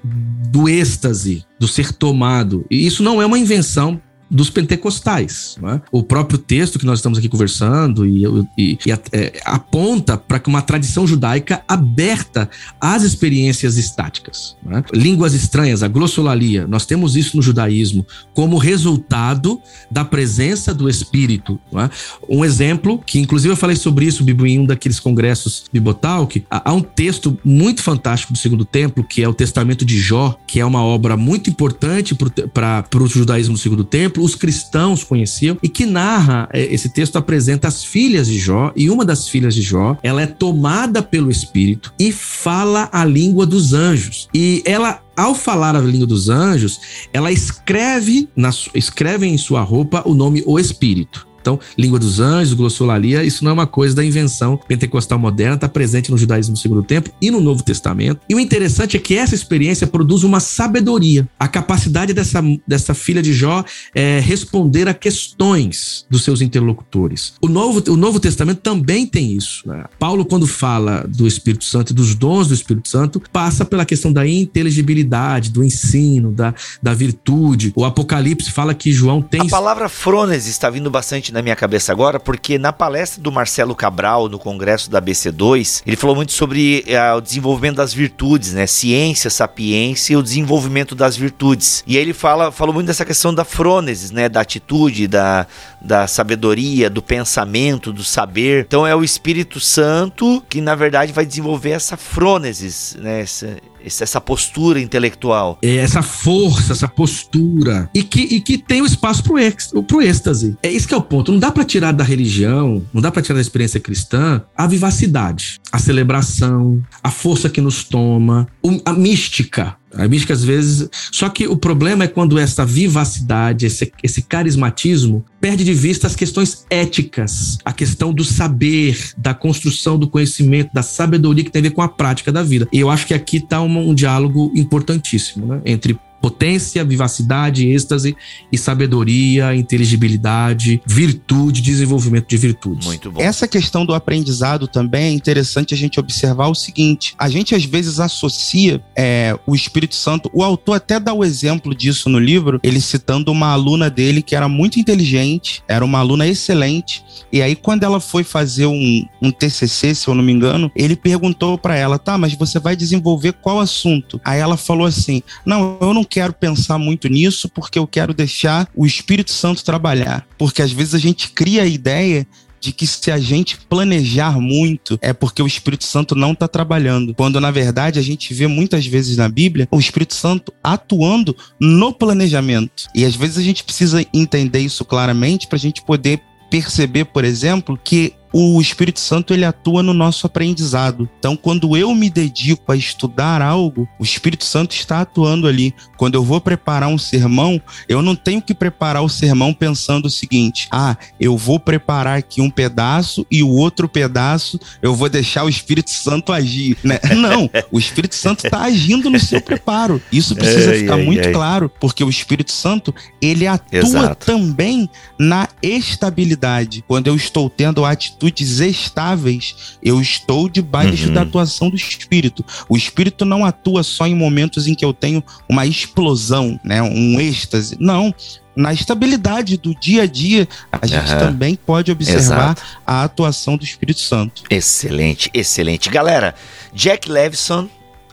do êxtase, do ser tomado. E isso não é uma invenção dos pentecostais. É? O próprio texto que nós estamos aqui conversando e, e, e é, aponta para uma tradição judaica aberta às experiências estáticas. É? Línguas estranhas, a glossolalia, nós temos isso no judaísmo como resultado da presença do Espírito. É? Um exemplo, que inclusive eu falei sobre isso, Bibo, em um daqueles congressos Bibotalk, há um texto muito fantástico do Segundo Templo, que é o Testamento de Jó, que é uma obra muito importante para o judaísmo do Segundo Templo, os cristãos conheciam, e que narra, é, esse texto apresenta as filhas de Jó, e uma das filhas de Jó, ela é tomada pelo Espírito e fala a língua dos anjos. E ela ao falar a língua dos anjos, ela escreve, na, escreve em sua roupa o nome O Espírito. Então, língua dos anjos, glossolalia, isso não é uma coisa da invenção pentecostal moderna, está presente no judaísmo do segundo tempo e no Novo Testamento. E o interessante é que essa experiência produz uma sabedoria, a capacidade dessa, dessa filha de Jó é responder a questões dos seus interlocutores. O Novo, o Novo Testamento também tem isso. Né? Paulo, quando fala do Espírito Santo e dos dons do Espírito Santo, passa pela questão da inteligibilidade, do ensino, da, da virtude. O Apocalipse fala que João tem. A palavra frones está vindo bastante na minha cabeça agora, porque na palestra do Marcelo Cabral, no congresso da BC2, ele falou muito sobre uh, o desenvolvimento das virtudes, né? Ciência, sapiência e o desenvolvimento das virtudes. E aí ele fala, falou muito dessa questão da frônesis, né? Da atitude, da, da sabedoria, do pensamento, do saber. Então é o Espírito Santo que, na verdade, vai desenvolver essa frônesis, né? Essa, essa postura intelectual. É essa força, essa postura. E que, e que tem o espaço pro, ex, pro êxtase. É isso que é o ponto. Não dá para tirar da religião, não dá para tirar da experiência cristã a vivacidade, a celebração, a força que nos toma, a mística. A mística, às vezes. Só que o problema é quando essa vivacidade, esse, esse carismatismo, perde de vista as questões éticas, a questão do saber, da construção do conhecimento, da sabedoria que tem a ver com a prática da vida. E eu acho que aqui está um, um diálogo importantíssimo né? entre potência, vivacidade, êxtase e sabedoria, inteligibilidade, virtude, desenvolvimento de virtudes. Muito bom. Essa questão do aprendizado também é interessante a gente observar o seguinte: a gente às vezes associa é, o Espírito Santo, o autor até dá o exemplo disso no livro, ele citando uma aluna dele que era muito inteligente, era uma aluna excelente, e aí quando ela foi fazer um, um TCC, se eu não me engano, ele perguntou para ela, tá, mas você vai desenvolver qual assunto? Aí ela falou assim: não, eu não quero pensar muito nisso porque eu quero deixar o Espírito Santo trabalhar. Porque às vezes a gente cria a ideia de que se a gente planejar muito é porque o Espírito Santo não está trabalhando. Quando na verdade a gente vê muitas vezes na Bíblia o Espírito Santo atuando no planejamento. E às vezes a gente precisa entender isso claramente para a gente poder perceber, por exemplo, que o Espírito Santo ele atua no nosso aprendizado. Então, quando eu me dedico a estudar algo, o Espírito Santo está atuando ali. Quando eu vou preparar um sermão, eu não tenho que preparar o sermão pensando o seguinte: ah, eu vou preparar aqui um pedaço e o outro pedaço eu vou deixar o Espírito Santo agir. Né? (laughs) Não, o Espírito Santo está agindo no seu preparo. Isso precisa ficar muito claro, porque o Espírito Santo ele atua Exato. também na estabilidade. Quando eu estou tendo a atitude atitudes estáveis, eu estou debaixo uhum. da atuação do Espírito. O Espírito não atua só em momentos em que eu tenho uma explosão, né, um êxtase. Não, na estabilidade do dia a dia, a gente uhum. também pode observar Exato. a atuação do Espírito Santo. Excelente, excelente. Galera, Jack Levison,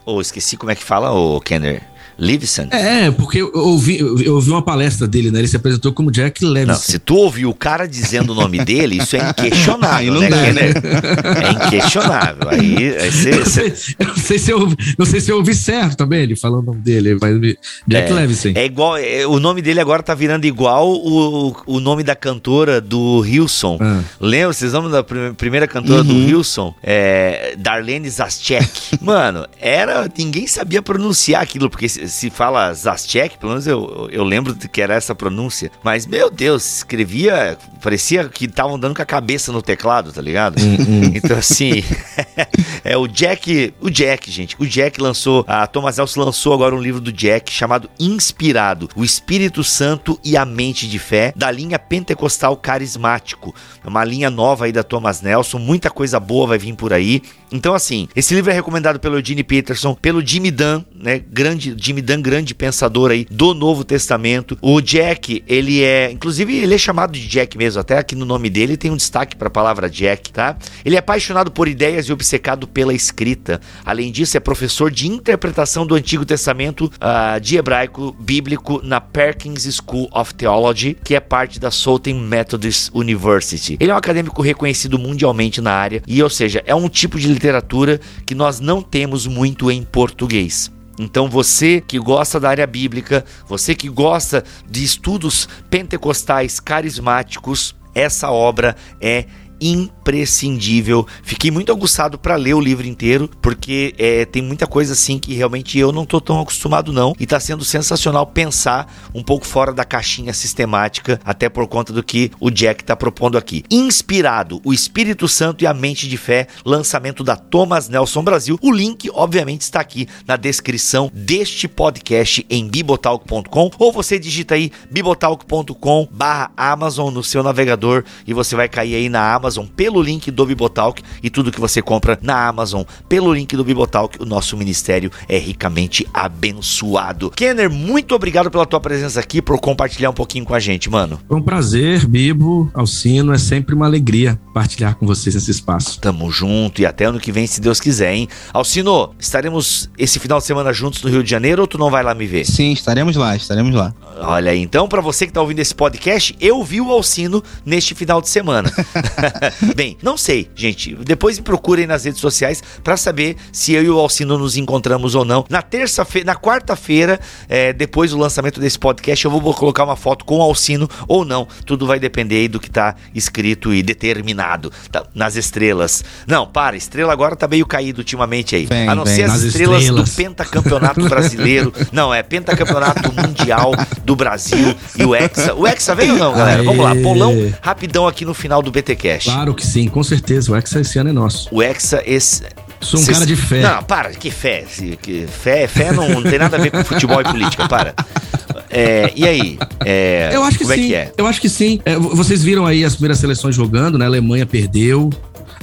ou oh, esqueci como é que fala, o oh, Kenner. Levinson? É, porque eu ouvi, eu ouvi uma palestra dele, né? Ele se apresentou como Jack Levinson. Não, se tu ouviu o cara dizendo o nome dele, isso é inquestionável, (laughs) né, dá, né? É inquestionável. Aí, aí cê, (laughs) eu, sei, não sei se eu ouvi, não sei se eu ouvi certo também ele falando o nome dele, mas Jack é, Levinson. É igual, é, o nome dele agora tá virando igual o, o nome da cantora do Hilson. Ah. Lembra? Vocês lembram da primeira cantora uhum. do Hilson? É, Darlene Zaschek. (laughs) Mano, era ninguém sabia pronunciar aquilo porque se fala Zaschek, pelo menos eu, eu lembro que era essa pronúncia. Mas, meu Deus, escrevia, parecia que estavam dando com a cabeça no teclado, tá ligado? Hum, hum. (laughs) Então, assim, (laughs) é o Jack, o Jack, gente. O Jack lançou, a Thomas Nelson lançou agora um livro do Jack chamado Inspirado, o Espírito Santo e a Mente de Fé, da linha pentecostal carismático. É uma linha nova aí da Thomas Nelson, muita coisa boa vai vir por aí. Então, assim, esse livro é recomendado pelo Eugene Peterson, pelo Jimmy Dunn, né? Grande, Jimmy Dunn, grande pensador aí do Novo Testamento. O Jack, ele é, inclusive, ele é chamado de Jack mesmo, até aqui no nome dele tem um destaque para a palavra Jack, tá? Ele é apaixonado por ideias e obcecado pela escrita. Além disso, é professor de interpretação do Antigo Testamento uh, de hebraico bíblico na Perkins School of Theology, que é parte da Southern Methodist University. Ele é um acadêmico reconhecido mundialmente na área e, ou seja, é um tipo de literatura que nós não temos muito em português. Então você que gosta da área bíblica, você que gosta de estudos pentecostais carismáticos, essa obra é imprescindível. Fiquei muito aguçado para ler o livro inteiro, porque é, tem muita coisa assim que realmente eu não tô tão acostumado não. E tá sendo sensacional pensar um pouco fora da caixinha sistemática, até por conta do que o Jack tá propondo aqui. Inspirado, o Espírito Santo e a Mente de Fé, lançamento da Thomas Nelson Brasil. O link, obviamente, está aqui na descrição deste podcast em bibotalk.com ou você digita aí bibotalk.com barra Amazon no seu navegador e você vai cair aí na Amazon Amazon pelo link do Bibotalk e tudo que você compra na Amazon pelo link do Bibotalk, o nosso ministério é ricamente abençoado. Kenner, muito obrigado pela tua presença aqui, por compartilhar um pouquinho com a gente, mano. Foi um prazer, Bibo, Alcino, é sempre uma alegria partilhar com vocês esse espaço. Tamo junto e até ano que vem, se Deus quiser, hein? Alcino, estaremos esse final de semana juntos no Rio de Janeiro ou tu não vai lá me ver? Sim, estaremos lá, estaremos lá. Olha aí, então, para você que tá ouvindo esse podcast, eu vi o Alcino neste final de semana. (laughs) (laughs) Bem, não sei, gente. Depois me procurem nas redes sociais para saber se eu e o Alcino nos encontramos ou não. Na terça-feira, na quarta-feira, é, depois do lançamento desse podcast, eu vou colocar uma foto com o Alcino ou não. Tudo vai depender aí do que tá escrito e determinado tá, nas estrelas. Não, para, estrela agora tá meio caído ultimamente aí. Bem, a não bem, ser as estrelas, estrelas, do pentacampeonato brasileiro. (laughs) não, é pentacampeonato mundial do Brasil e o Hexa. O Hexa veio ou não, galera? Vamos lá, polão rapidão aqui no final do BT Cash. Claro que sim, com certeza. O Hexa esse ano é nosso. O Hexa esse. Sou um Cês... cara de fé. Não, para, que fé? Que fé, fé não, não tem nada a ver com futebol e política, para. É, e aí? É, eu acho que sim. É que é? Eu acho que sim. É, vocês viram aí as primeiras seleções jogando, né? A Alemanha perdeu.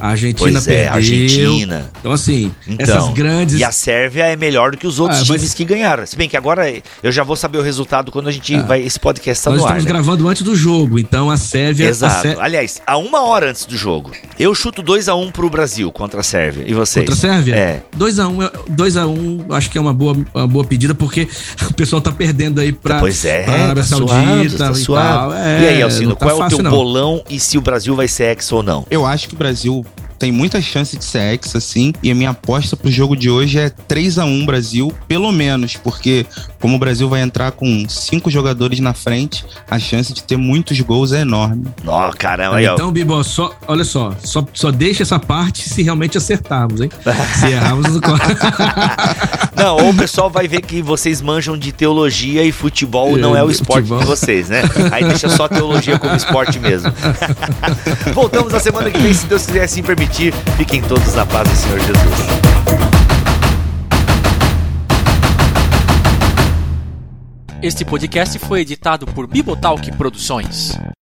A Argentina pois é, perdeu. Argentina. Então, assim, então, essas grandes. E a Sérvia é melhor do que os outros ah, times mas... que ganharam. Se bem que agora eu já vou saber o resultado quando a gente ah, vai. Esse podcast está no ar. Nós estamos né? gravando antes do jogo, então a Sérvia. Exato. A Sé... Aliás, a uma hora antes do jogo. Eu chuto 2x1 um pro Brasil contra a Sérvia. E vocês? Contra a Sérvia? É. 2x1, 2x1, um, acho que é uma boa, uma boa pedida, porque (laughs) o pessoal tá perdendo aí pra, pois é, pra Arábia tá Saudita tá e tal. É, e aí, Alcino, tá qual é o teu não. bolão e se o Brasil vai ser ex ou não? Eu acho que o Brasil tem muita chance de ser ex, assim. E a minha aposta pro jogo de hoje é 3 a 1 Brasil, pelo menos, porque como o Brasil vai entrar com cinco jogadores na frente, a chance de ter muitos gols é enorme. Ó, oh, caramba, aí, Então, Bibo, só, olha só, só, só deixa essa parte se realmente acertarmos, hein? Se errarmos no (laughs) Não, ou o pessoal vai ver que vocês manjam de teologia e futebol não é o esporte futebol. de vocês, né? Aí deixa só teologia como esporte mesmo. (laughs) Voltamos na semana que vem, se Deus quiser assim permitir Fiquem todos na paz do Senhor Jesus. Este podcast foi editado por Bibotalk Produções.